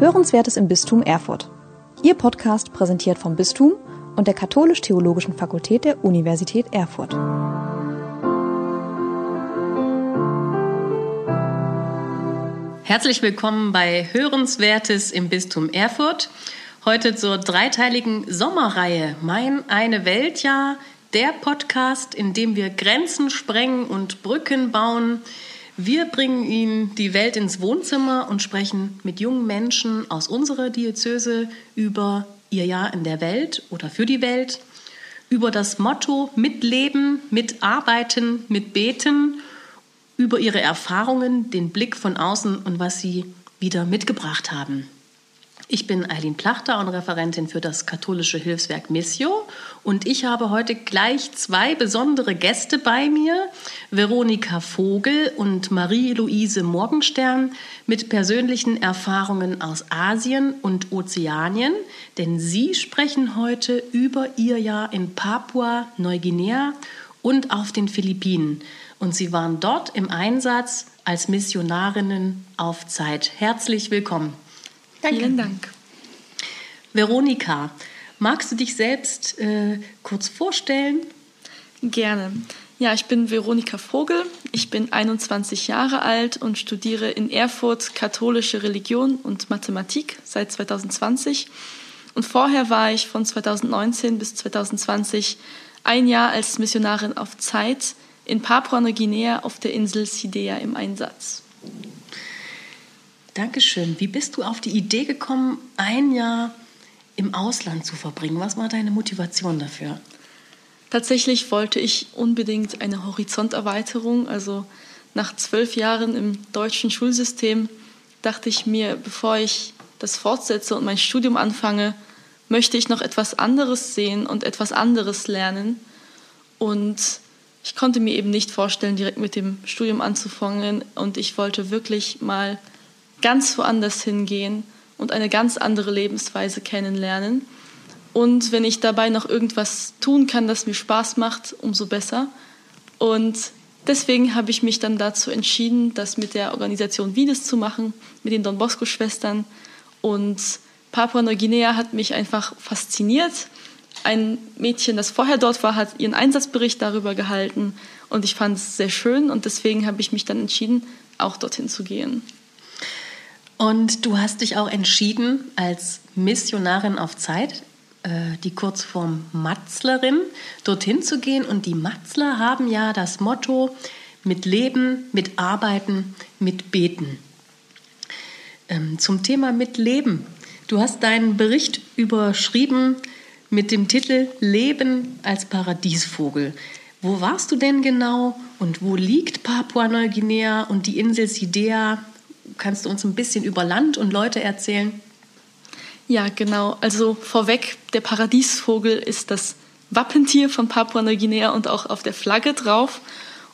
Hörenswertes im Bistum Erfurt. Ihr Podcast präsentiert vom Bistum und der Katholisch-Theologischen Fakultät der Universität Erfurt. Herzlich willkommen bei Hörenswertes im Bistum Erfurt. Heute zur dreiteiligen Sommerreihe Mein eine Weltjahr, der Podcast, in dem wir Grenzen sprengen und Brücken bauen. Wir bringen Ihnen die Welt ins Wohnzimmer und sprechen mit jungen Menschen aus unserer Diözese über ihr Jahr in der Welt oder für die Welt, über das Motto Mitleben, Mitarbeiten, Mitbeten, über ihre Erfahrungen, den Blick von außen und was sie wieder mitgebracht haben. Ich bin Eileen Plachter und Referentin für das katholische Hilfswerk Missio und ich habe heute gleich zwei besondere Gäste bei mir, Veronika Vogel und Marie-Louise Morgenstern mit persönlichen Erfahrungen aus Asien und Ozeanien, denn sie sprechen heute über ihr Jahr in Papua-Neuguinea und auf den Philippinen und sie waren dort im Einsatz als Missionarinnen auf Zeit. Herzlich willkommen. Danke. Vielen Dank. Veronika, magst du dich selbst äh, kurz vorstellen? Gerne. Ja, ich bin Veronika Vogel. Ich bin 21 Jahre alt und studiere in Erfurt katholische Religion und Mathematik seit 2020. Und vorher war ich von 2019 bis 2020 ein Jahr als Missionarin auf Zeit in Papua-Neuguinea auf der Insel Sidea im Einsatz. Dankeschön. Wie bist du auf die Idee gekommen, ein Jahr im Ausland zu verbringen? Was war deine Motivation dafür? Tatsächlich wollte ich unbedingt eine Horizonterweiterung. Also nach zwölf Jahren im deutschen Schulsystem dachte ich mir, bevor ich das fortsetze und mein Studium anfange, möchte ich noch etwas anderes sehen und etwas anderes lernen. Und ich konnte mir eben nicht vorstellen, direkt mit dem Studium anzufangen. Und ich wollte wirklich mal ganz woanders hingehen und eine ganz andere Lebensweise kennenlernen. Und wenn ich dabei noch irgendwas tun kann, das mir Spaß macht, umso besser. Und deswegen habe ich mich dann dazu entschieden, das mit der Organisation Vides zu machen, mit den Don Bosco-Schwestern. Und Papua-Neuguinea hat mich einfach fasziniert. Ein Mädchen, das vorher dort war, hat ihren Einsatzbericht darüber gehalten und ich fand es sehr schön und deswegen habe ich mich dann entschieden, auch dorthin zu gehen. Und du hast dich auch entschieden, als Missionarin auf Zeit, äh, die Kurzform Matzlerin, dorthin zu gehen. Und die Matzler haben ja das Motto mit Leben, mit Arbeiten, mit Beten. Ähm, zum Thema mit Leben. Du hast deinen Bericht überschrieben mit dem Titel Leben als Paradiesvogel. Wo warst du denn genau und wo liegt Papua-Neuguinea und die Insel Sidea Kannst du uns ein bisschen über Land und Leute erzählen? Ja, genau. Also vorweg, der Paradiesvogel ist das Wappentier von Papua-Neuguinea und auch auf der Flagge drauf.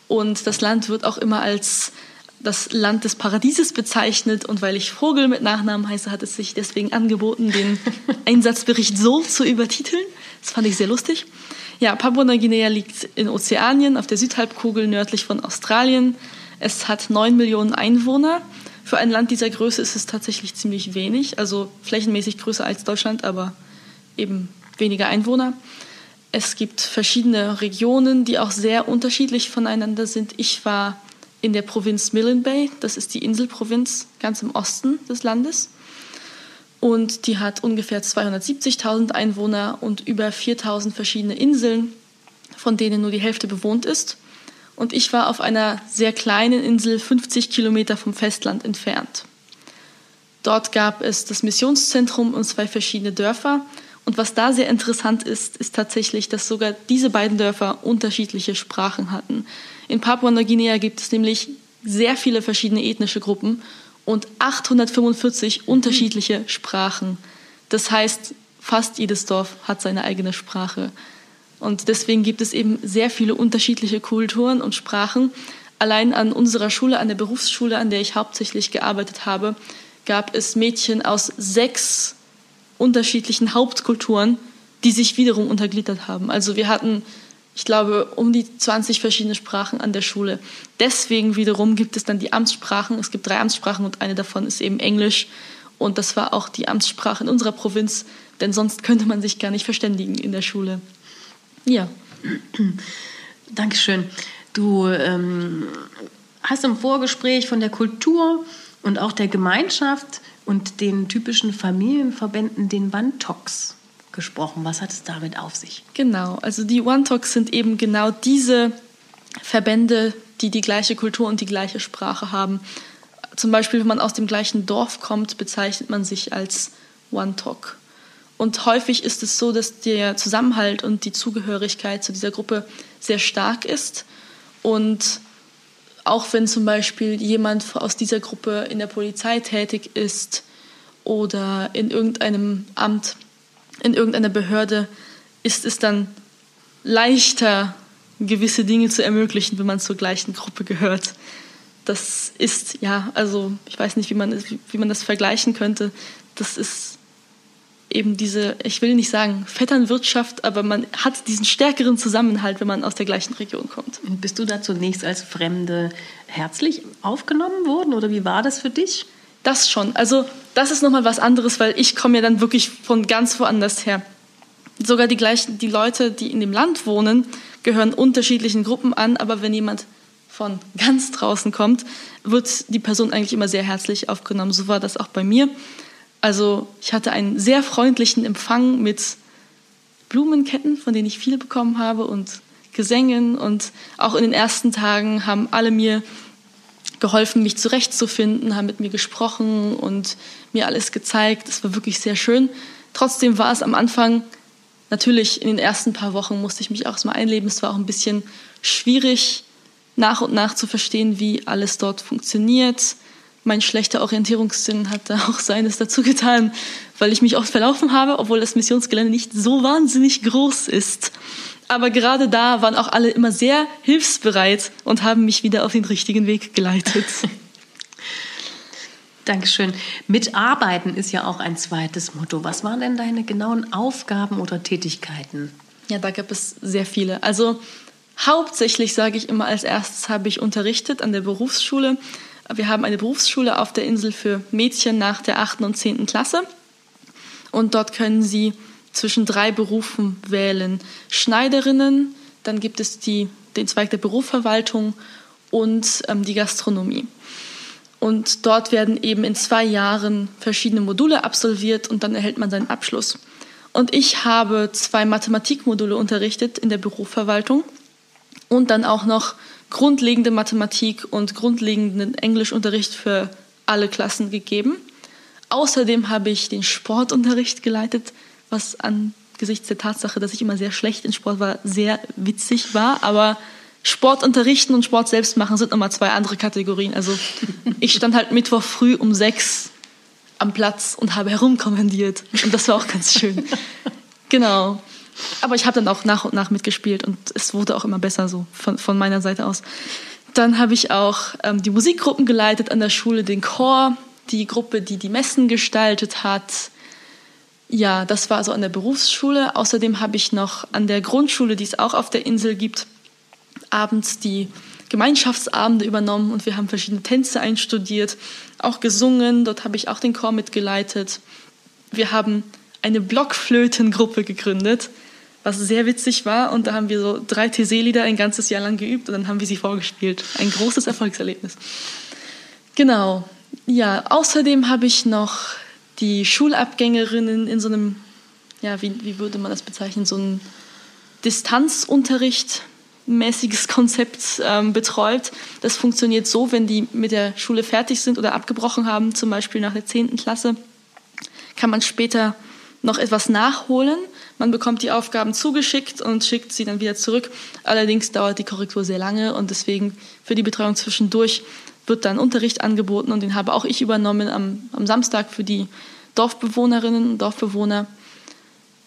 Und das Land wird auch immer als das Land des Paradieses bezeichnet. Und weil ich Vogel mit Nachnamen heiße, hat es sich deswegen angeboten, den Einsatzbericht so zu übertiteln. Das fand ich sehr lustig. Ja, Papua-Neuguinea liegt in Ozeanien auf der Südhalbkugel nördlich von Australien. Es hat neun Millionen Einwohner für ein Land dieser Größe ist es tatsächlich ziemlich wenig, also flächenmäßig größer als Deutschland, aber eben weniger Einwohner. Es gibt verschiedene Regionen, die auch sehr unterschiedlich voneinander sind. Ich war in der Provinz Millen Bay, das ist die Inselprovinz ganz im Osten des Landes. Und die hat ungefähr 270.000 Einwohner und über 4.000 verschiedene Inseln, von denen nur die Hälfte bewohnt ist und ich war auf einer sehr kleinen Insel 50 Kilometer vom Festland entfernt. Dort gab es das Missionszentrum und zwei verschiedene Dörfer. Und was da sehr interessant ist, ist tatsächlich, dass sogar diese beiden Dörfer unterschiedliche Sprachen hatten. In Papua-Neuguinea gibt es nämlich sehr viele verschiedene ethnische Gruppen und 845 unterschiedliche Sprachen. Das heißt, fast jedes Dorf hat seine eigene Sprache. Und deswegen gibt es eben sehr viele unterschiedliche Kulturen und Sprachen. Allein an unserer Schule, an der Berufsschule, an der ich hauptsächlich gearbeitet habe, gab es Mädchen aus sechs unterschiedlichen Hauptkulturen, die sich wiederum untergliedert haben. Also wir hatten, ich glaube, um die 20 verschiedene Sprachen an der Schule. Deswegen wiederum gibt es dann die Amtssprachen. Es gibt drei Amtssprachen und eine davon ist eben Englisch. Und das war auch die Amtssprache in unserer Provinz, denn sonst könnte man sich gar nicht verständigen in der Schule. Ja. Dankeschön. Du ähm, hast im Vorgespräch von der Kultur und auch der Gemeinschaft und den typischen Familienverbänden, den One-Talks, gesprochen. Was hat es damit auf sich? Genau, also die One-Talks sind eben genau diese Verbände, die die gleiche Kultur und die gleiche Sprache haben. Zum Beispiel, wenn man aus dem gleichen Dorf kommt, bezeichnet man sich als One-Talk. Und häufig ist es so, dass der Zusammenhalt und die Zugehörigkeit zu dieser Gruppe sehr stark ist. Und auch wenn zum Beispiel jemand aus dieser Gruppe in der Polizei tätig ist oder in irgendeinem Amt, in irgendeiner Behörde, ist es dann leichter, gewisse Dinge zu ermöglichen, wenn man zur gleichen Gruppe gehört. Das ist, ja, also ich weiß nicht, wie man, wie man das vergleichen könnte. Das ist eben diese, ich will nicht sagen Vetternwirtschaft, aber man hat diesen stärkeren Zusammenhalt, wenn man aus der gleichen Region kommt. Und bist du da zunächst als Fremde herzlich aufgenommen worden oder wie war das für dich? Das schon. Also das ist nochmal was anderes, weil ich komme ja dann wirklich von ganz woanders her. Sogar die gleichen, die Leute, die in dem Land wohnen, gehören unterschiedlichen Gruppen an, aber wenn jemand von ganz draußen kommt, wird die Person eigentlich immer sehr herzlich aufgenommen. So war das auch bei mir. Also ich hatte einen sehr freundlichen Empfang mit Blumenketten, von denen ich viele bekommen habe und Gesängen. Und auch in den ersten Tagen haben alle mir geholfen, mich zurechtzufinden, haben mit mir gesprochen und mir alles gezeigt. Es war wirklich sehr schön. Trotzdem war es am Anfang, natürlich in den ersten paar Wochen musste ich mich auch erstmal einleben. Es war auch ein bisschen schwierig, nach und nach zu verstehen, wie alles dort funktioniert mein schlechter Orientierungssinn hat da auch seines dazu getan, weil ich mich oft verlaufen habe, obwohl das Missionsgelände nicht so wahnsinnig groß ist. Aber gerade da waren auch alle immer sehr hilfsbereit und haben mich wieder auf den richtigen Weg geleitet. Dankeschön. Mitarbeiten ist ja auch ein zweites Motto. Was waren denn deine genauen Aufgaben oder Tätigkeiten? Ja, da gab es sehr viele. Also hauptsächlich sage ich immer als erstes habe ich unterrichtet an der Berufsschule wir haben eine Berufsschule auf der Insel für Mädchen nach der 8. und 10. Klasse. Und dort können sie zwischen drei Berufen wählen. Schneiderinnen, dann gibt es die, den Zweig der Berufsverwaltung und ähm, die Gastronomie. Und dort werden eben in zwei Jahren verschiedene Module absolviert und dann erhält man seinen Abschluss. Und ich habe zwei Mathematikmodule unterrichtet in der Berufsverwaltung und dann auch noch grundlegende Mathematik und grundlegenden Englischunterricht für alle Klassen gegeben. Außerdem habe ich den Sportunterricht geleitet, was angesichts der Tatsache, dass ich immer sehr schlecht in Sport war, sehr witzig war. Aber Sport unterrichten und Sport selbst machen sind nochmal zwei andere Kategorien. Also ich stand halt Mittwoch früh um sechs am Platz und habe herumkommandiert. Und das war auch ganz schön. Genau. Aber ich habe dann auch nach und nach mitgespielt und es wurde auch immer besser so von, von meiner Seite aus. Dann habe ich auch ähm, die Musikgruppen geleitet an der Schule, den Chor, die Gruppe, die die Messen gestaltet hat. Ja, das war also an der Berufsschule. Außerdem habe ich noch an der Grundschule, die es auch auf der Insel gibt, abends die Gemeinschaftsabende übernommen und wir haben verschiedene Tänze einstudiert, auch gesungen. Dort habe ich auch den Chor mitgeleitet. Wir haben eine Blockflötengruppe gegründet was sehr witzig war. Und da haben wir so drei TC-Lieder ein ganzes Jahr lang geübt und dann haben wir sie vorgespielt. Ein großes Erfolgserlebnis. Genau. Ja, außerdem habe ich noch die Schulabgängerinnen in so einem, ja, wie, wie würde man das bezeichnen, so ein Distanzunterricht mäßiges Konzept ähm, betreut. Das funktioniert so, wenn die mit der Schule fertig sind oder abgebrochen haben, zum Beispiel nach der 10. Klasse, kann man später noch etwas nachholen. Man bekommt die Aufgaben zugeschickt und schickt sie dann wieder zurück. Allerdings dauert die Korrektur sehr lange und deswegen für die Betreuung zwischendurch wird dann Unterricht angeboten und den habe auch ich übernommen am, am Samstag für die Dorfbewohnerinnen und Dorfbewohner.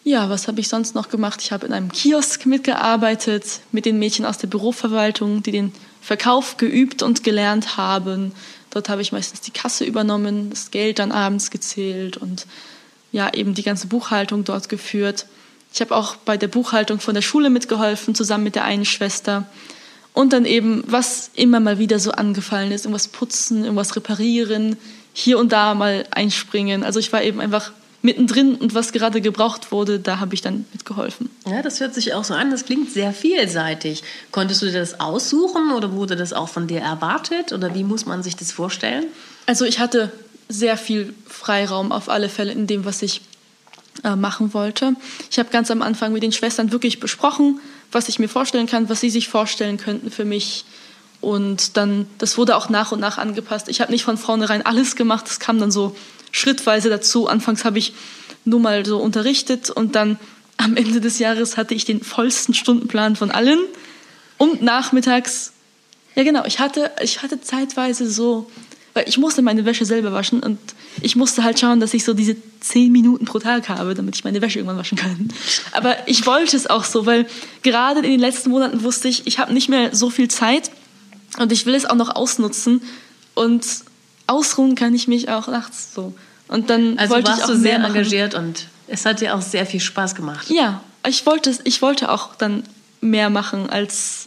Ja, was habe ich sonst noch gemacht? Ich habe in einem Kiosk mitgearbeitet mit den Mädchen aus der Büroverwaltung, die den Verkauf geübt und gelernt haben. Dort habe ich meistens die Kasse übernommen, das Geld dann abends gezählt und ja eben die ganze Buchhaltung dort geführt. Ich habe auch bei der Buchhaltung von der Schule mitgeholfen, zusammen mit der einen Schwester. Und dann eben, was immer mal wieder so angefallen ist, irgendwas putzen, irgendwas reparieren. hier und da mal einspringen. Also ich war eben einfach mittendrin und was gerade gebraucht wurde, da habe ich dann mitgeholfen. Ja, das hört sich auch so an. Das klingt sehr vielseitig. Konntest du dir das aussuchen oder wurde das auch von dir erwartet oder wie muss man sich das vorstellen? Also ich hatte sehr viel Freiraum auf alle Fälle in dem, was ich äh, machen wollte. Ich habe ganz am Anfang mit den Schwestern wirklich besprochen, was ich mir vorstellen kann, was sie sich vorstellen könnten für mich. Und dann, das wurde auch nach und nach angepasst. Ich habe nicht von vornherein alles gemacht, das kam dann so schrittweise dazu. Anfangs habe ich nur mal so unterrichtet und dann am Ende des Jahres hatte ich den vollsten Stundenplan von allen. Und nachmittags, ja genau, ich hatte, ich hatte zeitweise so, weil ich musste meine Wäsche selber waschen und ich musste halt schauen, dass ich so diese zehn Minuten pro Tag habe, damit ich meine Wäsche irgendwann waschen kann. Aber ich wollte es auch so, weil gerade in den letzten Monaten wusste ich, ich habe nicht mehr so viel Zeit und ich will es auch noch ausnutzen und ausruhen kann ich mich auch nachts so. Und dann also wollte warst ich auch du sehr engagiert und es hat dir auch sehr viel Spaß gemacht. Ja, ich wollte, ich wollte auch dann mehr machen als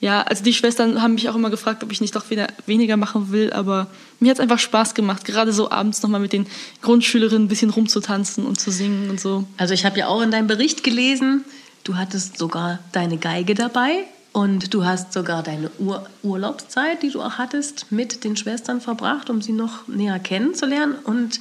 ja, also die Schwestern haben mich auch immer gefragt, ob ich nicht doch wieder weniger machen will, aber mir hat es einfach Spaß gemacht, gerade so abends nochmal mit den Grundschülerinnen ein bisschen rumzutanzen und zu singen und so. Also ich habe ja auch in deinem Bericht gelesen, du hattest sogar deine Geige dabei und du hast sogar deine Ur Urlaubszeit, die du auch hattest, mit den Schwestern verbracht, um sie noch näher kennenzulernen und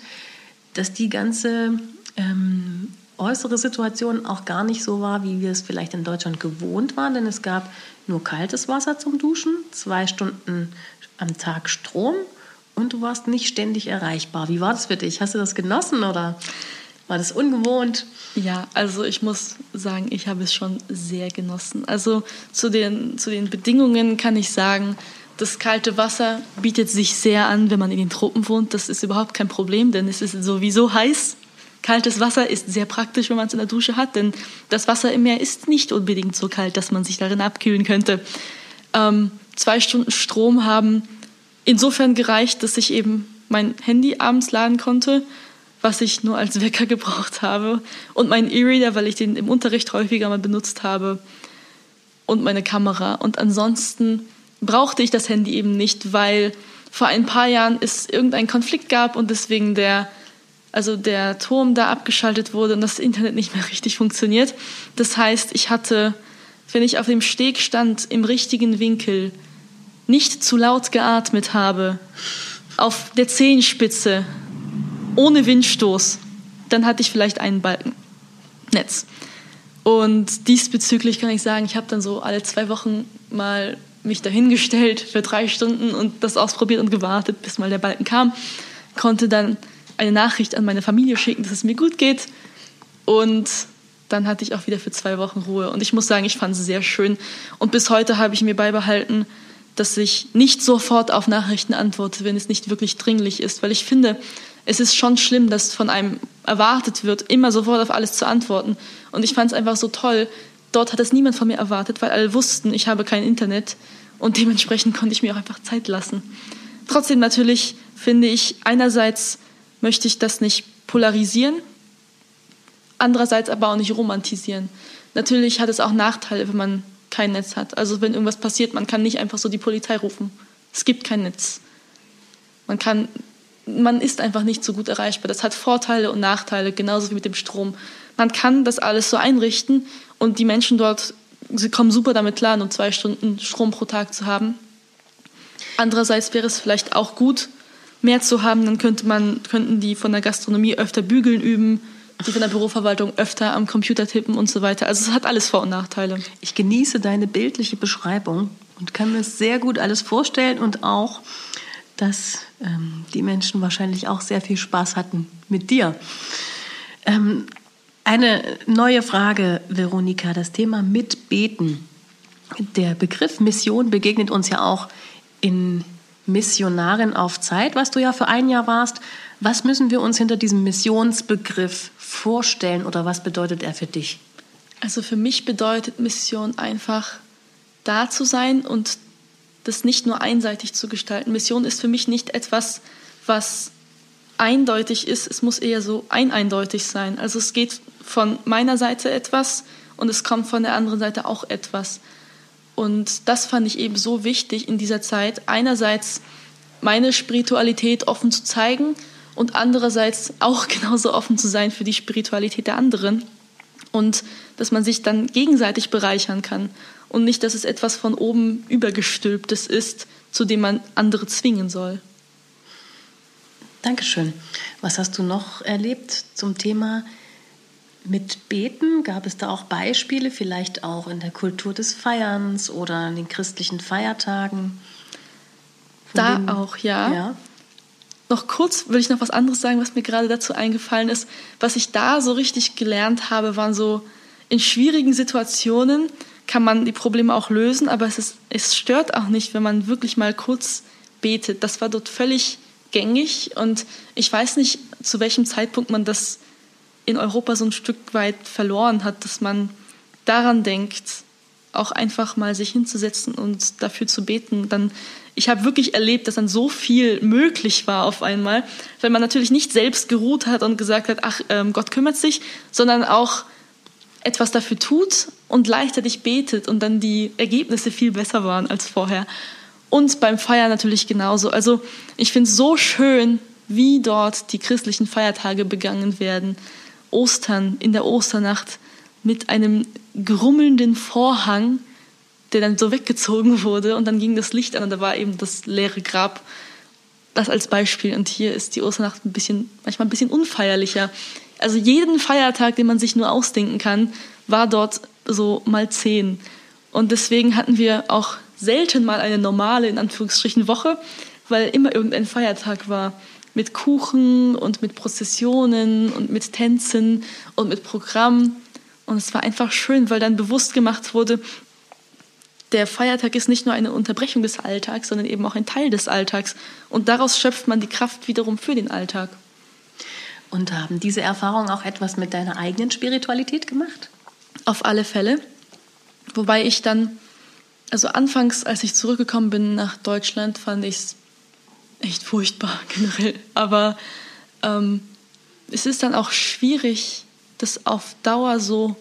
dass die ganze ähm, äußere Situation auch gar nicht so war, wie wir es vielleicht in Deutschland gewohnt waren, denn es gab nur kaltes Wasser zum Duschen, zwei Stunden am Tag Strom und du warst nicht ständig erreichbar. Wie war das für dich? Hast du das genossen oder war das ungewohnt? Ja, also ich muss sagen, ich habe es schon sehr genossen. Also zu den, zu den Bedingungen kann ich sagen, das kalte Wasser bietet sich sehr an, wenn man in den Tropen wohnt. Das ist überhaupt kein Problem, denn es ist sowieso heiß. Kaltes Wasser ist sehr praktisch, wenn man es in der Dusche hat, denn das Wasser im Meer ist nicht unbedingt so kalt, dass man sich darin abkühlen könnte. Ähm, zwei Stunden Strom haben insofern gereicht, dass ich eben mein Handy abends laden konnte, was ich nur als Wecker gebraucht habe, und mein E-Reader, weil ich den im Unterricht häufiger mal benutzt habe, und meine Kamera. Und ansonsten brauchte ich das Handy eben nicht, weil vor ein paar Jahren es irgendeinen Konflikt gab und deswegen der also der Turm da abgeschaltet wurde und das Internet nicht mehr richtig funktioniert. Das heißt, ich hatte, wenn ich auf dem Steg stand, im richtigen Winkel, nicht zu laut geatmet habe, auf der Zehenspitze, ohne Windstoß, dann hatte ich vielleicht einen Balken Netz. Und diesbezüglich kann ich sagen, ich habe dann so alle zwei Wochen mal mich dahingestellt für drei Stunden und das ausprobiert und gewartet, bis mal der Balken kam. Konnte dann eine Nachricht an meine Familie schicken, dass es mir gut geht. Und dann hatte ich auch wieder für zwei Wochen Ruhe. Und ich muss sagen, ich fand es sehr schön. Und bis heute habe ich mir beibehalten, dass ich nicht sofort auf Nachrichten antworte, wenn es nicht wirklich dringlich ist. Weil ich finde, es ist schon schlimm, dass von einem erwartet wird, immer sofort auf alles zu antworten. Und ich fand es einfach so toll. Dort hat es niemand von mir erwartet, weil alle wussten, ich habe kein Internet. Und dementsprechend konnte ich mir auch einfach Zeit lassen. Trotzdem natürlich finde ich einerseits möchte ich das nicht polarisieren, andererseits aber auch nicht romantisieren. Natürlich hat es auch Nachteile, wenn man kein Netz hat. Also wenn irgendwas passiert, man kann nicht einfach so die Polizei rufen. Es gibt kein Netz. Man kann, man ist einfach nicht so gut erreichbar. Das hat Vorteile und Nachteile, genauso wie mit dem Strom. Man kann das alles so einrichten und die Menschen dort, sie kommen super damit klar, nur zwei Stunden Strom pro Tag zu haben. Andererseits wäre es vielleicht auch gut, mehr zu haben, dann könnte man, könnten die von der Gastronomie öfter bügeln üben, die von der Büroverwaltung öfter am Computer tippen und so weiter. Also es hat alles Vor- und Nachteile. Ich genieße deine bildliche Beschreibung und kann mir sehr gut alles vorstellen und auch, dass ähm, die Menschen wahrscheinlich auch sehr viel Spaß hatten mit dir. Ähm, eine neue Frage, Veronika, das Thema Mitbeten. Der Begriff Mission begegnet uns ja auch in Missionarin auf Zeit, was du ja für ein Jahr warst. Was müssen wir uns hinter diesem Missionsbegriff vorstellen oder was bedeutet er für dich? Also für mich bedeutet Mission einfach da zu sein und das nicht nur einseitig zu gestalten. Mission ist für mich nicht etwas, was eindeutig ist, es muss eher so eineindeutig sein. Also es geht von meiner Seite etwas und es kommt von der anderen Seite auch etwas. Und das fand ich eben so wichtig in dieser Zeit. Einerseits meine Spiritualität offen zu zeigen und andererseits auch genauso offen zu sein für die Spiritualität der anderen und dass man sich dann gegenseitig bereichern kann und nicht, dass es etwas von oben übergestülptes ist, zu dem man andere zwingen soll. Dankeschön. Was hast du noch erlebt zum Thema mit Beten? Gab es da auch Beispiele, vielleicht auch in der Kultur des Feierns oder an den christlichen Feiertagen? Da auch, ja. ja. Noch kurz will ich noch was anderes sagen, was mir gerade dazu eingefallen ist. Was ich da so richtig gelernt habe, waren so in schwierigen Situationen kann man die Probleme auch lösen, aber es, ist, es stört auch nicht, wenn man wirklich mal kurz betet. Das war dort völlig gängig und ich weiß nicht, zu welchem Zeitpunkt man das in Europa so ein Stück weit verloren hat, dass man daran denkt, auch einfach mal sich hinzusetzen und dafür zu beten. Dann, ich habe wirklich erlebt, dass dann so viel möglich war auf einmal, weil man natürlich nicht selbst geruht hat und gesagt hat, ach, ähm, Gott kümmert sich, sondern auch etwas dafür tut und gleichzeitig betet und dann die Ergebnisse viel besser waren als vorher. Und beim Feiern natürlich genauso. Also ich finde es so schön, wie dort die christlichen Feiertage begangen werden. Ostern, in der Osternacht mit einem grummelnden Vorhang, der dann so weggezogen wurde und dann ging das Licht an und da war eben das leere Grab. Das als Beispiel. Und hier ist die Osternacht ein bisschen, manchmal ein bisschen unfeierlicher. Also jeden Feiertag, den man sich nur ausdenken kann, war dort so mal zehn. Und deswegen hatten wir auch selten mal eine normale, in Anführungsstrichen, Woche, weil immer irgendein Feiertag war. Mit Kuchen und mit Prozessionen und mit Tänzen und mit Programm. Und es war einfach schön, weil dann bewusst gemacht wurde, der Feiertag ist nicht nur eine Unterbrechung des Alltags, sondern eben auch ein Teil des Alltags. Und daraus schöpft man die Kraft wiederum für den Alltag. Und haben diese Erfahrungen auch etwas mit deiner eigenen Spiritualität gemacht? Auf alle Fälle. Wobei ich dann, also anfangs, als ich zurückgekommen bin nach Deutschland, fand ich es echt furchtbar generell. Aber ähm, es ist dann auch schwierig, das auf Dauer so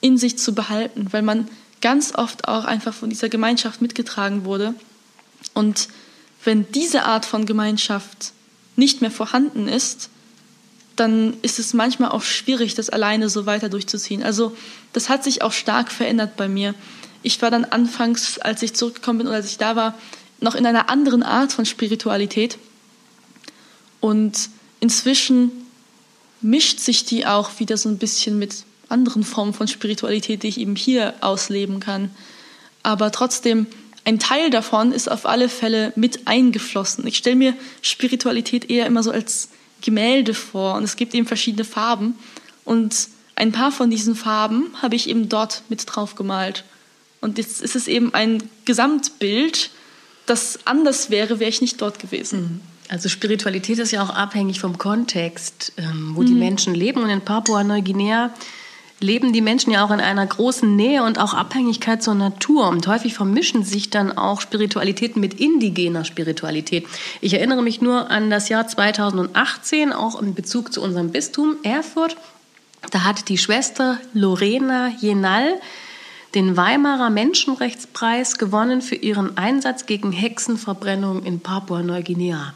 in sich zu behalten, weil man ganz oft auch einfach von dieser Gemeinschaft mitgetragen wurde. Und wenn diese Art von Gemeinschaft nicht mehr vorhanden ist, dann ist es manchmal auch schwierig, das alleine so weiter durchzuziehen. Also das hat sich auch stark verändert bei mir. Ich war dann anfangs, als ich zurückgekommen bin oder als ich da war, noch in einer anderen Art von Spiritualität. Und inzwischen mischt sich die auch wieder so ein bisschen mit anderen Formen von Spiritualität, die ich eben hier ausleben kann. Aber trotzdem, ein Teil davon ist auf alle Fälle mit eingeflossen. Ich stelle mir Spiritualität eher immer so als Gemälde vor und es gibt eben verschiedene Farben und ein paar von diesen Farben habe ich eben dort mit drauf gemalt. Und jetzt ist es eben ein Gesamtbild, das anders wäre, wäre ich nicht dort gewesen. Mhm. Also Spiritualität ist ja auch abhängig vom Kontext, ähm, wo mhm. die Menschen leben. Und in Papua-Neuguinea leben die Menschen ja auch in einer großen Nähe und auch Abhängigkeit zur Natur. Und häufig vermischen sich dann auch Spiritualitäten mit indigener Spiritualität. Ich erinnere mich nur an das Jahr 2018, auch in Bezug zu unserem Bistum Erfurt. Da hat die Schwester Lorena Jenal den Weimarer Menschenrechtspreis gewonnen für ihren Einsatz gegen Hexenverbrennung in Papua-Neuguinea.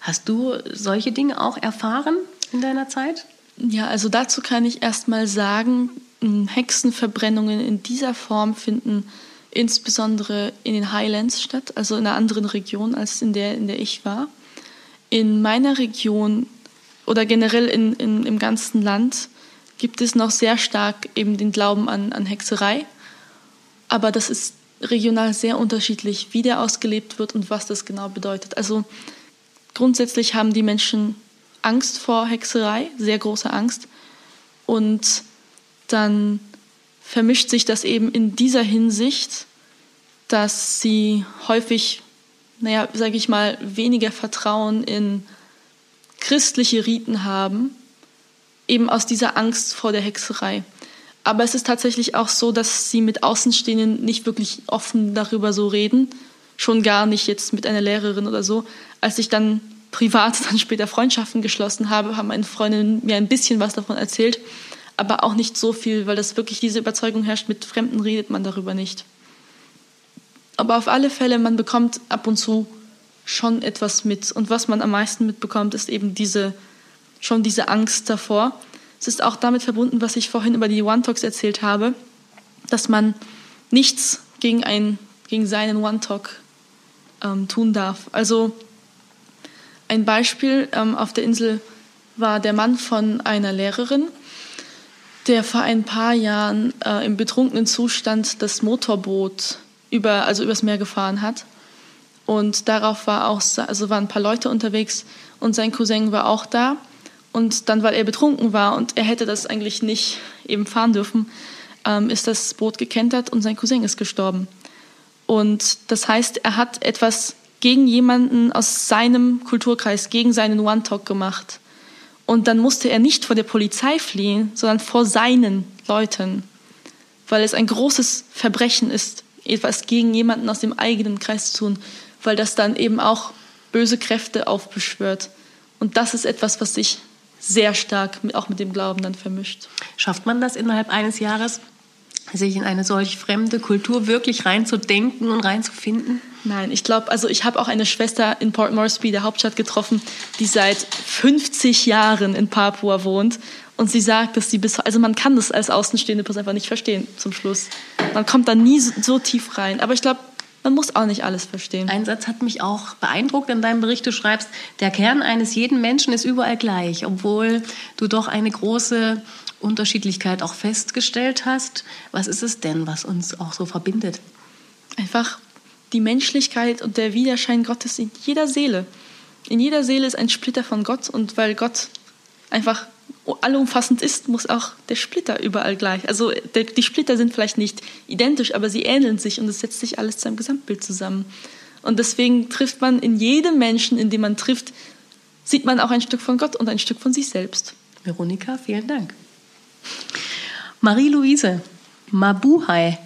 Hast du solche Dinge auch erfahren in deiner Zeit? Ja, also dazu kann ich erstmal sagen, Hexenverbrennungen in dieser Form finden insbesondere in den Highlands statt, also in einer anderen Region als in der, in der ich war. In meiner Region oder generell in, in, im ganzen Land gibt es noch sehr stark eben den Glauben an, an Hexerei. Aber das ist regional sehr unterschiedlich, wie der ausgelebt wird und was das genau bedeutet. Also grundsätzlich haben die Menschen Angst vor Hexerei, sehr große Angst. Und dann vermischt sich das eben in dieser Hinsicht, dass sie häufig, naja, sage ich mal, weniger Vertrauen in christliche Riten haben, eben aus dieser Angst vor der Hexerei. Aber es ist tatsächlich auch so, dass sie mit Außenstehenden nicht wirklich offen darüber so reden, schon gar nicht jetzt mit einer Lehrerin oder so. Als ich dann privat dann später Freundschaften geschlossen habe, haben meine Freundinnen mir ein bisschen was davon erzählt, aber auch nicht so viel, weil das wirklich diese Überzeugung herrscht, mit Fremden redet man darüber nicht. Aber auf alle Fälle, man bekommt ab und zu schon etwas mit. Und was man am meisten mitbekommt, ist eben diese, schon diese Angst davor. Es ist auch damit verbunden, was ich vorhin über die One-Talks erzählt habe, dass man nichts gegen, ein, gegen seinen One-Talk ähm, tun darf. Also ein Beispiel ähm, auf der Insel war der Mann von einer Lehrerin, der vor ein paar Jahren äh, im betrunkenen Zustand das Motorboot über, also übers Meer gefahren hat. Und darauf war auch, also waren ein paar Leute unterwegs und sein Cousin war auch da. Und dann, weil er betrunken war und er hätte das eigentlich nicht eben fahren dürfen, ähm, ist das Boot gekentert und sein Cousin ist gestorben. Und das heißt, er hat etwas gegen jemanden aus seinem Kulturkreis, gegen seinen One-Talk gemacht. Und dann musste er nicht vor der Polizei fliehen, sondern vor seinen Leuten, weil es ein großes Verbrechen ist, etwas gegen jemanden aus dem eigenen Kreis zu tun, weil das dann eben auch böse Kräfte aufbeschwört. Und das ist etwas, was sich sehr stark auch mit dem Glauben dann vermischt. Schafft man das innerhalb eines Jahres, sich in eine solch fremde Kultur wirklich reinzudenken und reinzufinden? Nein, ich glaube, also ich habe auch eine Schwester in Port Moresby, der Hauptstadt, getroffen, die seit 50 Jahren in Papua wohnt. Und sie sagt, dass sie bis, also man kann das als außenstehende Person einfach nicht verstehen zum Schluss. Man kommt da nie so, so tief rein. Aber ich glaube, man muss auch nicht alles verstehen. Ein Satz hat mich auch beeindruckt in deinem Bericht. Du schreibst, der Kern eines jeden Menschen ist überall gleich, obwohl du doch eine große Unterschiedlichkeit auch festgestellt hast. Was ist es denn, was uns auch so verbindet? Einfach die Menschlichkeit und der Widerschein Gottes in jeder Seele. In jeder Seele ist ein Splitter von Gott und weil Gott einfach allumfassend ist, muss auch der Splitter überall gleich. Also der, die Splitter sind vielleicht nicht identisch, aber sie ähneln sich und es setzt sich alles zu einem Gesamtbild zusammen. Und deswegen trifft man in jedem Menschen, in dem man trifft, sieht man auch ein Stück von Gott und ein Stück von sich selbst. Veronika, vielen Dank. Marie-Louise, Mabuhay,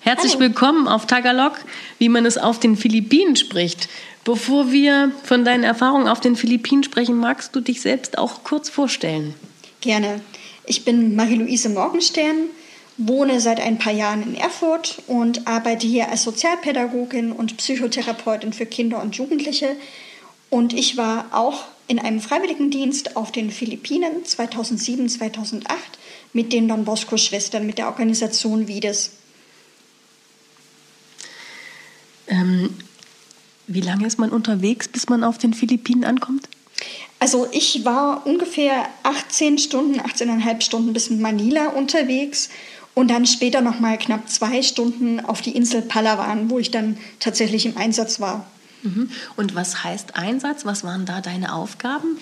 herzlich Hallo. willkommen auf Tagalog, wie man es auf den Philippinen spricht. Bevor wir von deinen Erfahrungen auf den Philippinen sprechen, magst du dich selbst auch kurz vorstellen? Gerne. Ich bin Marie-Louise Morgenstern, wohne seit ein paar Jahren in Erfurt und arbeite hier als Sozialpädagogin und Psychotherapeutin für Kinder und Jugendliche. Und ich war auch in einem Freiwilligendienst auf den Philippinen 2007, 2008 mit den Don Bosco-Schwestern, mit der Organisation Vides. Ähm, wie lange ist man unterwegs, bis man auf den Philippinen ankommt? Also ich war ungefähr 18 Stunden, 18,5 Stunden bis Manila unterwegs und dann später noch mal knapp zwei Stunden auf die Insel Palawan, wo ich dann tatsächlich im Einsatz war. Mhm. Und was heißt Einsatz? Was waren da deine Aufgaben?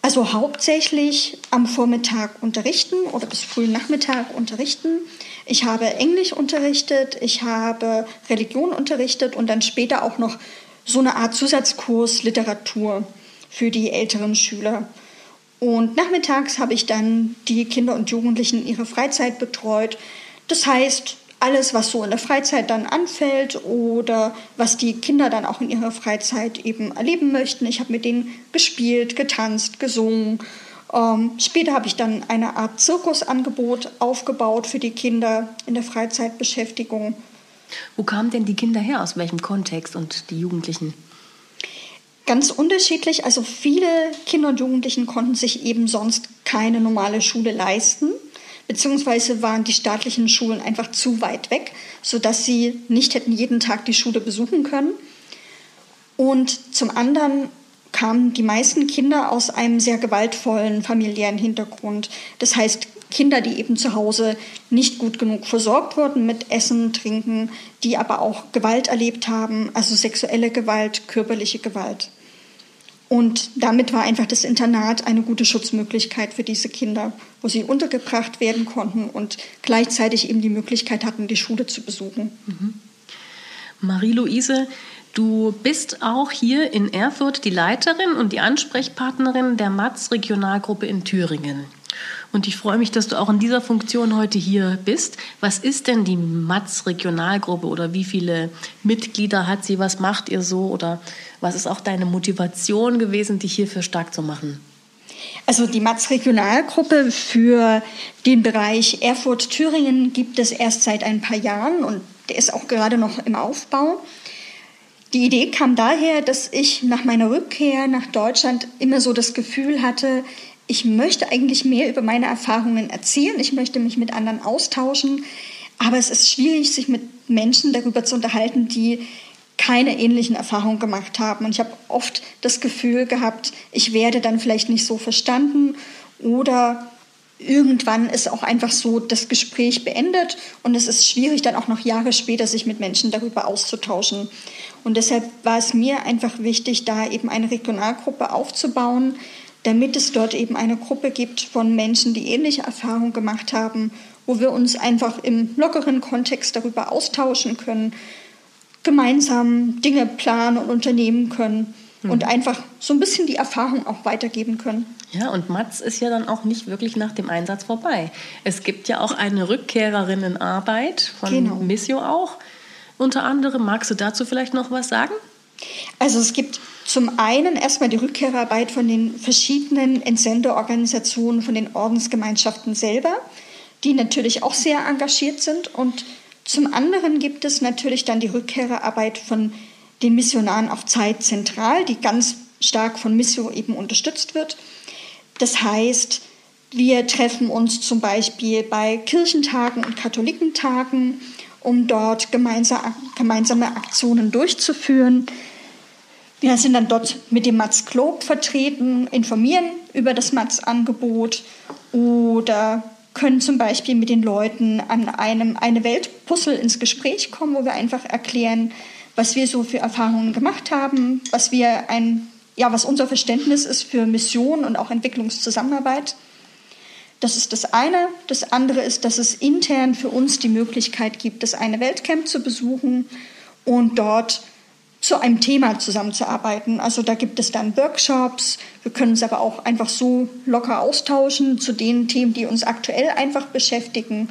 Also hauptsächlich am Vormittag unterrichten oder bis frühen Nachmittag unterrichten. Ich habe Englisch unterrichtet, ich habe Religion unterrichtet und dann später auch noch so eine Art Zusatzkurs Literatur für die älteren Schüler. Und nachmittags habe ich dann die Kinder und Jugendlichen in ihrer Freizeit betreut. Das heißt, alles, was so in der Freizeit dann anfällt oder was die Kinder dann auch in ihrer Freizeit eben erleben möchten. Ich habe mit denen gespielt, getanzt, gesungen. Ähm, später habe ich dann eine Art Zirkusangebot aufgebaut für die Kinder in der Freizeitbeschäftigung. Wo kamen denn die Kinder her? Aus welchem Kontext und die Jugendlichen? Ganz unterschiedlich. Also viele Kinder und Jugendlichen konnten sich eben sonst keine normale Schule leisten, beziehungsweise waren die staatlichen Schulen einfach zu weit weg, sodass sie nicht hätten jeden Tag die Schule besuchen können. Und zum anderen kamen die meisten Kinder aus einem sehr gewaltvollen familiären Hintergrund. Das heißt, Kinder, die eben zu Hause nicht gut genug versorgt wurden mit Essen, Trinken, die aber auch Gewalt erlebt haben, also sexuelle Gewalt, körperliche Gewalt. Und damit war einfach das Internat eine gute Schutzmöglichkeit für diese Kinder, wo sie untergebracht werden konnten und gleichzeitig eben die Möglichkeit hatten, die Schule zu besuchen. Mhm. Marie-Louise, du bist auch hier in Erfurt die Leiterin und die Ansprechpartnerin der MATS Regionalgruppe in Thüringen. Und ich freue mich, dass du auch in dieser Funktion heute hier bist. Was ist denn die MATS Regionalgruppe oder wie viele Mitglieder hat sie? Was macht ihr so? Oder was ist auch deine Motivation gewesen, dich hierfür stark zu machen? Also die MATS Regionalgruppe für den Bereich Erfurt-Thüringen gibt es erst seit ein paar Jahren und der ist auch gerade noch im Aufbau. Die Idee kam daher, dass ich nach meiner Rückkehr nach Deutschland immer so das Gefühl hatte, ich möchte eigentlich mehr über meine Erfahrungen erzählen, ich möchte mich mit anderen austauschen, aber es ist schwierig, sich mit Menschen darüber zu unterhalten, die keine ähnlichen Erfahrungen gemacht haben. Und ich habe oft das Gefühl gehabt, ich werde dann vielleicht nicht so verstanden oder irgendwann ist auch einfach so das Gespräch beendet und es ist schwierig, dann auch noch Jahre später sich mit Menschen darüber auszutauschen. Und deshalb war es mir einfach wichtig, da eben eine Regionalgruppe aufzubauen, damit es dort eben eine Gruppe gibt von Menschen, die ähnliche Erfahrungen gemacht haben, wo wir uns einfach im lockeren Kontext darüber austauschen können, gemeinsam Dinge planen und unternehmen können mhm. und einfach so ein bisschen die Erfahrung auch weitergeben können. Ja, und Mats ist ja dann auch nicht wirklich nach dem Einsatz vorbei. Es gibt ja auch eine Rückkehrerinnenarbeit von genau. Missio auch. Unter anderem, magst du dazu vielleicht noch was sagen? Also es gibt zum einen erstmal die Rückkehrarbeit von den verschiedenen Entsenderorganisationen, von den Ordensgemeinschaften selber, die natürlich auch sehr engagiert sind. Und zum anderen gibt es natürlich dann die Rückkehrerarbeit von den Missionaren auf Zeit zentral, die ganz stark von Missio eben unterstützt wird. Das heißt, wir treffen uns zum Beispiel bei Kirchentagen und Katholikentagen, um dort gemeinsame Aktionen durchzuführen. Wir sind dann dort mit dem Mats Glob vertreten, informieren über das Mats-Angebot oder können zum Beispiel mit den Leuten an einem eine Welt-Puzzle ins Gespräch kommen, wo wir einfach erklären, was wir so für Erfahrungen gemacht haben, was wir ein ja, was unser Verständnis ist für Mission und auch Entwicklungszusammenarbeit. Das ist das eine. Das andere ist, dass es intern für uns die Möglichkeit gibt, das eine Weltcamp zu besuchen und dort zu einem Thema zusammenzuarbeiten. Also da gibt es dann Workshops. Wir können uns aber auch einfach so locker austauschen zu den Themen, die uns aktuell einfach beschäftigen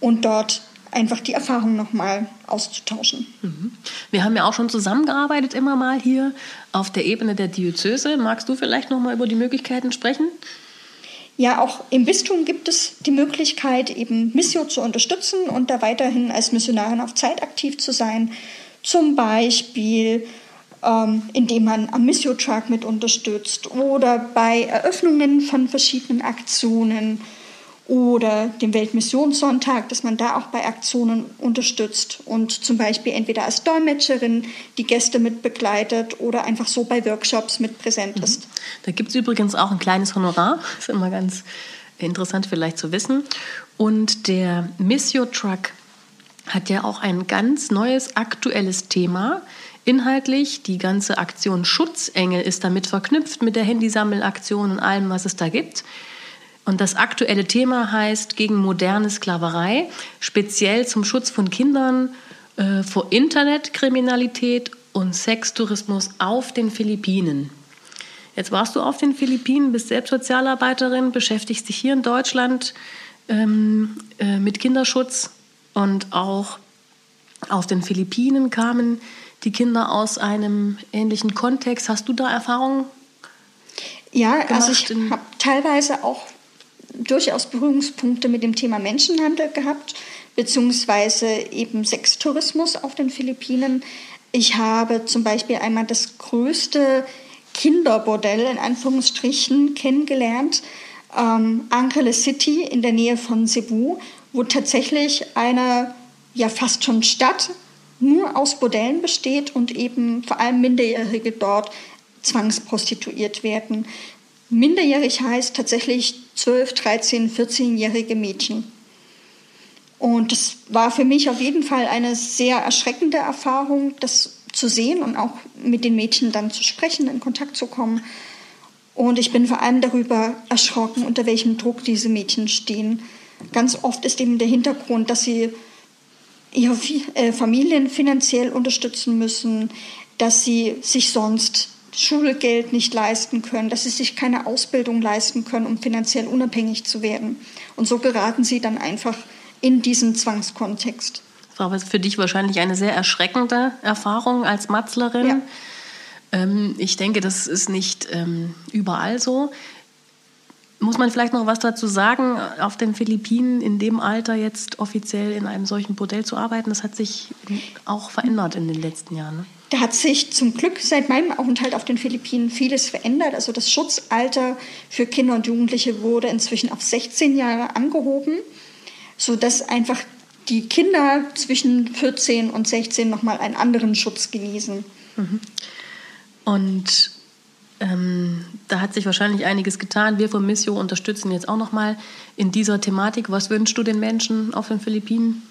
und dort einfach die Erfahrung nochmal auszutauschen. Mhm. Wir haben ja auch schon zusammengearbeitet immer mal hier auf der Ebene der Diözese. Magst du vielleicht nochmal über die Möglichkeiten sprechen? Ja, auch im Bistum gibt es die Möglichkeit, eben Missio zu unterstützen und da weiterhin als Missionarin auf Zeit aktiv zu sein. Zum Beispiel, ähm, indem man am Missio-Truck mit unterstützt oder bei Eröffnungen von verschiedenen Aktionen oder dem Weltmissionssonntag, dass man da auch bei Aktionen unterstützt und zum Beispiel entweder als Dolmetscherin die Gäste mit begleitet oder einfach so bei Workshops mit präsent ist. Mhm. Da gibt es übrigens auch ein kleines Honorar, das ist immer ganz interessant vielleicht zu wissen. Und der Missio Truck hat ja auch ein ganz neues aktuelles Thema. Inhaltlich, die ganze Aktion Schutzengel ist damit verknüpft mit der Handysammelaktion und allem, was es da gibt. Und das aktuelle Thema heißt gegen moderne Sklaverei, speziell zum Schutz von Kindern äh, vor Internetkriminalität und Sextourismus auf den Philippinen. Jetzt warst du auf den Philippinen, bist selbst Sozialarbeiterin, beschäftigst dich hier in Deutschland ähm, äh, mit Kinderschutz und auch auf den Philippinen kamen die Kinder aus einem ähnlichen Kontext. Hast du da Erfahrungen? Ja, also ich habe teilweise auch durchaus Berührungspunkte mit dem Thema Menschenhandel gehabt, beziehungsweise eben Sextourismus auf den Philippinen. Ich habe zum Beispiel einmal das größte Kinderbordell in Anführungsstrichen kennengelernt, ähm, Angeles City in der Nähe von Cebu, wo tatsächlich eine ja fast schon Stadt nur aus Bordellen besteht und eben vor allem Minderjährige dort zwangsprostituiert werden. Minderjährig heißt tatsächlich 12, 13, 14-jährige Mädchen. Und das war für mich auf jeden Fall eine sehr erschreckende Erfahrung, das zu sehen und auch mit den Mädchen dann zu sprechen, in Kontakt zu kommen. Und ich bin vor allem darüber erschrocken, unter welchem Druck diese Mädchen stehen. Ganz oft ist eben der Hintergrund, dass sie ihre äh, Familien finanziell unterstützen müssen, dass sie sich sonst Schulgeld nicht leisten können, dass sie sich keine Ausbildung leisten können, um finanziell unabhängig zu werden. Und so geraten sie dann einfach in diesen Zwangskontext. Das war für dich wahrscheinlich eine sehr erschreckende Erfahrung als Matzlerin. Ja. Ähm, ich denke, das ist nicht ähm, überall so. Muss man vielleicht noch was dazu sagen, auf den Philippinen in dem Alter jetzt offiziell in einem solchen Bordell zu arbeiten? Das hat sich auch verändert in den letzten Jahren. Ne? Da hat sich zum Glück seit meinem Aufenthalt auf den Philippinen vieles verändert. Also das Schutzalter für Kinder und Jugendliche wurde inzwischen auf 16 Jahre angehoben, sodass einfach die Kinder zwischen 14 und 16 nochmal einen anderen Schutz genießen. Mhm. Und ähm, da hat sich wahrscheinlich einiges getan. Wir von Missio unterstützen jetzt auch nochmal in dieser Thematik. Was wünschst du den Menschen auf den Philippinen?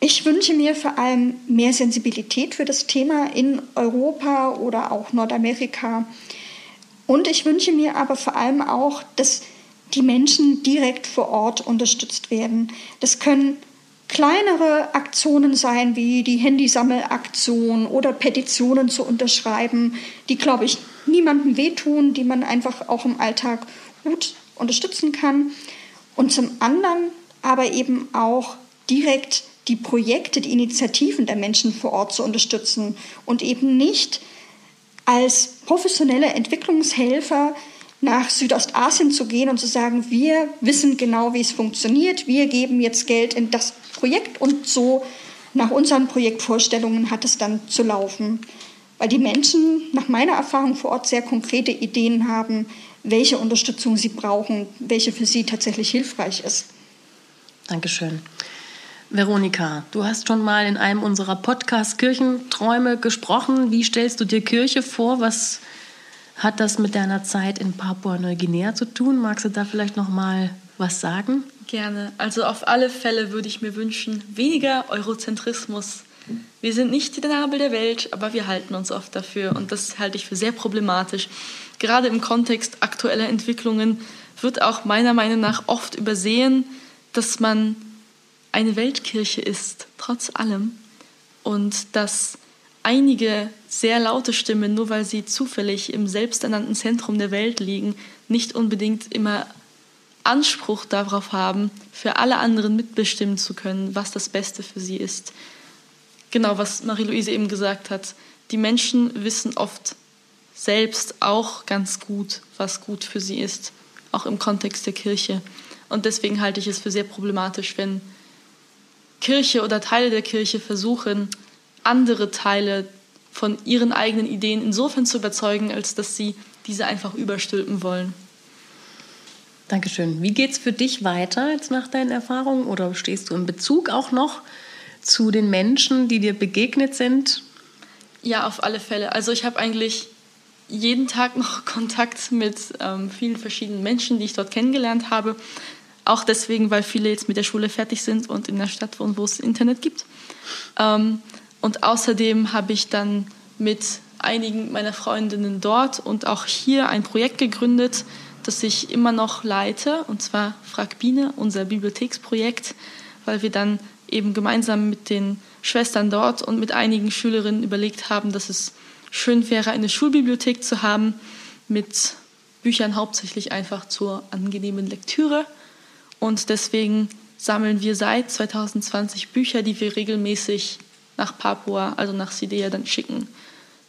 Ich wünsche mir vor allem mehr Sensibilität für das Thema in Europa oder auch Nordamerika. Und ich wünsche mir aber vor allem auch, dass die Menschen direkt vor Ort unterstützt werden. Das können kleinere Aktionen sein, wie die Handysammelaktion oder Petitionen zu unterschreiben, die, glaube ich, niemandem wehtun, die man einfach auch im Alltag gut unterstützen kann. Und zum anderen aber eben auch direkt die Projekte, die Initiativen der Menschen vor Ort zu unterstützen und eben nicht als professionelle Entwicklungshelfer nach Südostasien zu gehen und zu sagen, wir wissen genau, wie es funktioniert, wir geben jetzt Geld in das Projekt und so nach unseren Projektvorstellungen hat es dann zu laufen. Weil die Menschen nach meiner Erfahrung vor Ort sehr konkrete Ideen haben, welche Unterstützung sie brauchen, welche für sie tatsächlich hilfreich ist. Dankeschön. Veronika, du hast schon mal in einem unserer Podcasts Kirchenträume gesprochen. Wie stellst du dir Kirche vor? Was hat das mit deiner Zeit in Papua-Neuguinea zu tun? Magst du da vielleicht noch mal was sagen? Gerne. Also auf alle Fälle würde ich mir wünschen, weniger Eurozentrismus. Wir sind nicht die Nabel der Welt, aber wir halten uns oft dafür und das halte ich für sehr problematisch. Gerade im Kontext aktueller Entwicklungen wird auch meiner Meinung nach oft übersehen, dass man eine Weltkirche ist, trotz allem. Und dass einige sehr laute Stimmen, nur weil sie zufällig im selbsternannten Zentrum der Welt liegen, nicht unbedingt immer Anspruch darauf haben, für alle anderen mitbestimmen zu können, was das Beste für sie ist. Genau, was Marie-Louise eben gesagt hat. Die Menschen wissen oft selbst auch ganz gut, was gut für sie ist, auch im Kontext der Kirche. Und deswegen halte ich es für sehr problematisch, wenn Kirche oder Teile der Kirche versuchen, andere Teile von ihren eigenen Ideen insofern zu überzeugen, als dass sie diese einfach überstülpen wollen. Dankeschön. Wie geht es für dich weiter jetzt nach deinen Erfahrungen oder stehst du in Bezug auch noch zu den Menschen, die dir begegnet sind? Ja, auf alle Fälle. Also ich habe eigentlich jeden Tag noch Kontakt mit ähm, vielen verschiedenen Menschen, die ich dort kennengelernt habe. Auch deswegen, weil viele jetzt mit der Schule fertig sind und in der Stadt wohnen, wo es Internet gibt. Ähm, und außerdem habe ich dann mit einigen meiner Freundinnen dort und auch hier ein Projekt gegründet, das ich immer noch leite, und zwar Frag Biene, unser Bibliotheksprojekt, weil wir dann eben gemeinsam mit den Schwestern dort und mit einigen Schülerinnen überlegt haben, dass es schön wäre, eine Schulbibliothek zu haben mit Büchern hauptsächlich einfach zur angenehmen Lektüre und deswegen sammeln wir seit 2020 Bücher, die wir regelmäßig nach Papua, also nach Sidea, dann schicken.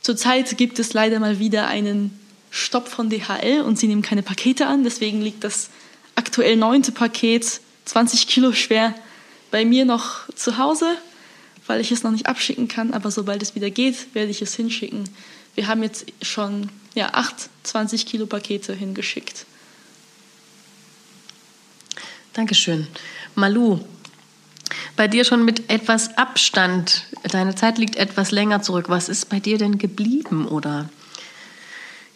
Zurzeit gibt es leider mal wieder einen Stopp von DHL und sie nehmen keine Pakete an. Deswegen liegt das aktuell neunte Paket, 20 Kilo schwer, bei mir noch zu Hause, weil ich es noch nicht abschicken kann. Aber sobald es wieder geht, werde ich es hinschicken. Wir haben jetzt schon ja, acht 20 Kilo Pakete hingeschickt. Dankeschön. Malu, bei dir schon mit etwas Abstand. Deine Zeit liegt etwas länger zurück. Was ist bei dir denn geblieben oder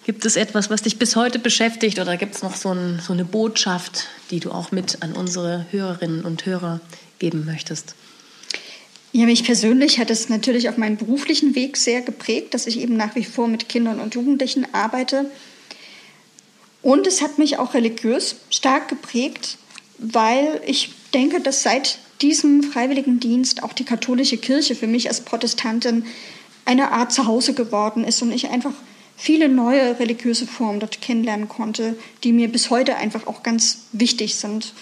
gibt es etwas, was dich bis heute beschäftigt oder gibt es noch so, ein, so eine Botschaft, die du auch mit an unsere Hörerinnen und Hörer geben möchtest? Ja, mich persönlich hat es natürlich auf meinen beruflichen Weg sehr geprägt, dass ich eben nach wie vor mit Kindern und Jugendlichen arbeite. Und es hat mich auch religiös stark geprägt, weil ich denke, dass seit diesem Freiwilligendienst auch die katholische Kirche für mich als Protestantin eine Art Zuhause geworden ist und ich einfach viele neue religiöse Formen dort kennenlernen konnte, die mir bis heute einfach auch ganz wichtig sind.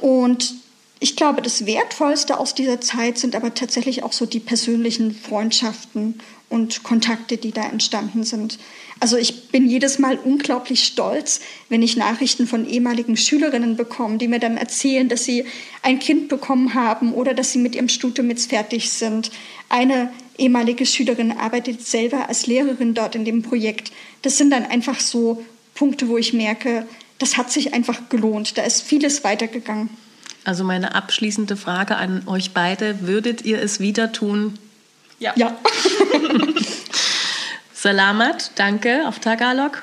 Und ich glaube, das Wertvollste aus dieser Zeit sind aber tatsächlich auch so die persönlichen Freundschaften und Kontakte, die da entstanden sind. Also ich bin jedes Mal unglaublich stolz, wenn ich Nachrichten von ehemaligen Schülerinnen bekomme, die mir dann erzählen, dass sie ein Kind bekommen haben oder dass sie mit ihrem Studium jetzt fertig sind. Eine ehemalige Schülerin arbeitet selber als Lehrerin dort in dem Projekt. Das sind dann einfach so Punkte, wo ich merke, das hat sich einfach gelohnt. Da ist vieles weitergegangen. Also meine abschließende Frage an euch beide, würdet ihr es wieder tun? Ja. ja. Salamat, danke auf Tagalog.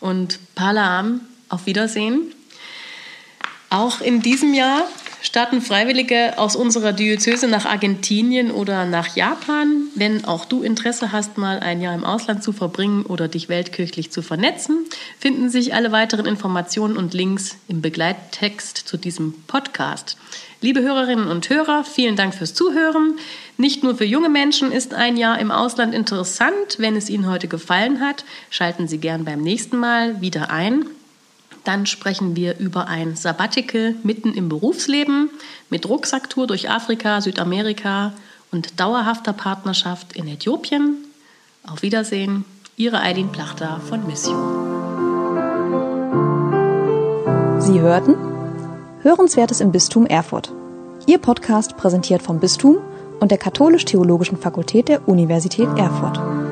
Und Palam, auf Wiedersehen. Auch in diesem Jahr starten Freiwillige aus unserer Diözese nach Argentinien oder nach Japan. Wenn auch du Interesse hast, mal ein Jahr im Ausland zu verbringen oder dich weltkirchlich zu vernetzen, finden sich alle weiteren Informationen und Links im Begleittext zu diesem Podcast. Liebe Hörerinnen und Hörer, vielen Dank fürs Zuhören. Nicht nur für junge Menschen ist ein Jahr im Ausland interessant. Wenn es Ihnen heute gefallen hat, schalten Sie gern beim nächsten Mal wieder ein. Dann sprechen wir über ein Sabbatical mitten im Berufsleben mit Rucksacktour durch Afrika, Südamerika und dauerhafter Partnerschaft in Äthiopien. Auf Wiedersehen, Ihre Eileen Plachter von Mission. Sie hörten Hörenswertes im Bistum Erfurt. Ihr Podcast präsentiert vom Bistum und der Katholisch-Theologischen Fakultät der Universität Erfurt.